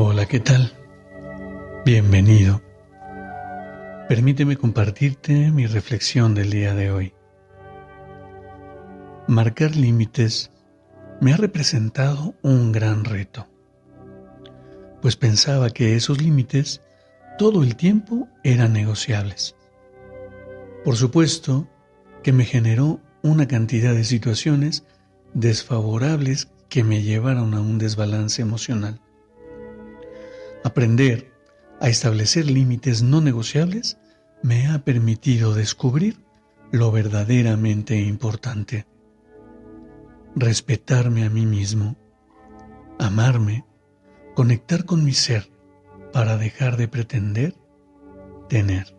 Hola, ¿qué tal? Bienvenido. Permíteme compartirte mi reflexión del día de hoy. Marcar límites me ha representado un gran reto, pues pensaba que esos límites todo el tiempo eran negociables. Por supuesto que me generó una cantidad de situaciones desfavorables que me llevaron a un desbalance emocional. Aprender a establecer límites no negociables me ha permitido descubrir lo verdaderamente importante. Respetarme a mí mismo, amarme, conectar con mi ser para dejar de pretender tener.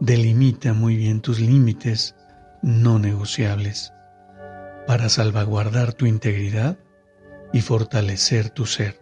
Delimita muy bien tus límites no negociables para salvaguardar tu integridad y fortalecer tu ser.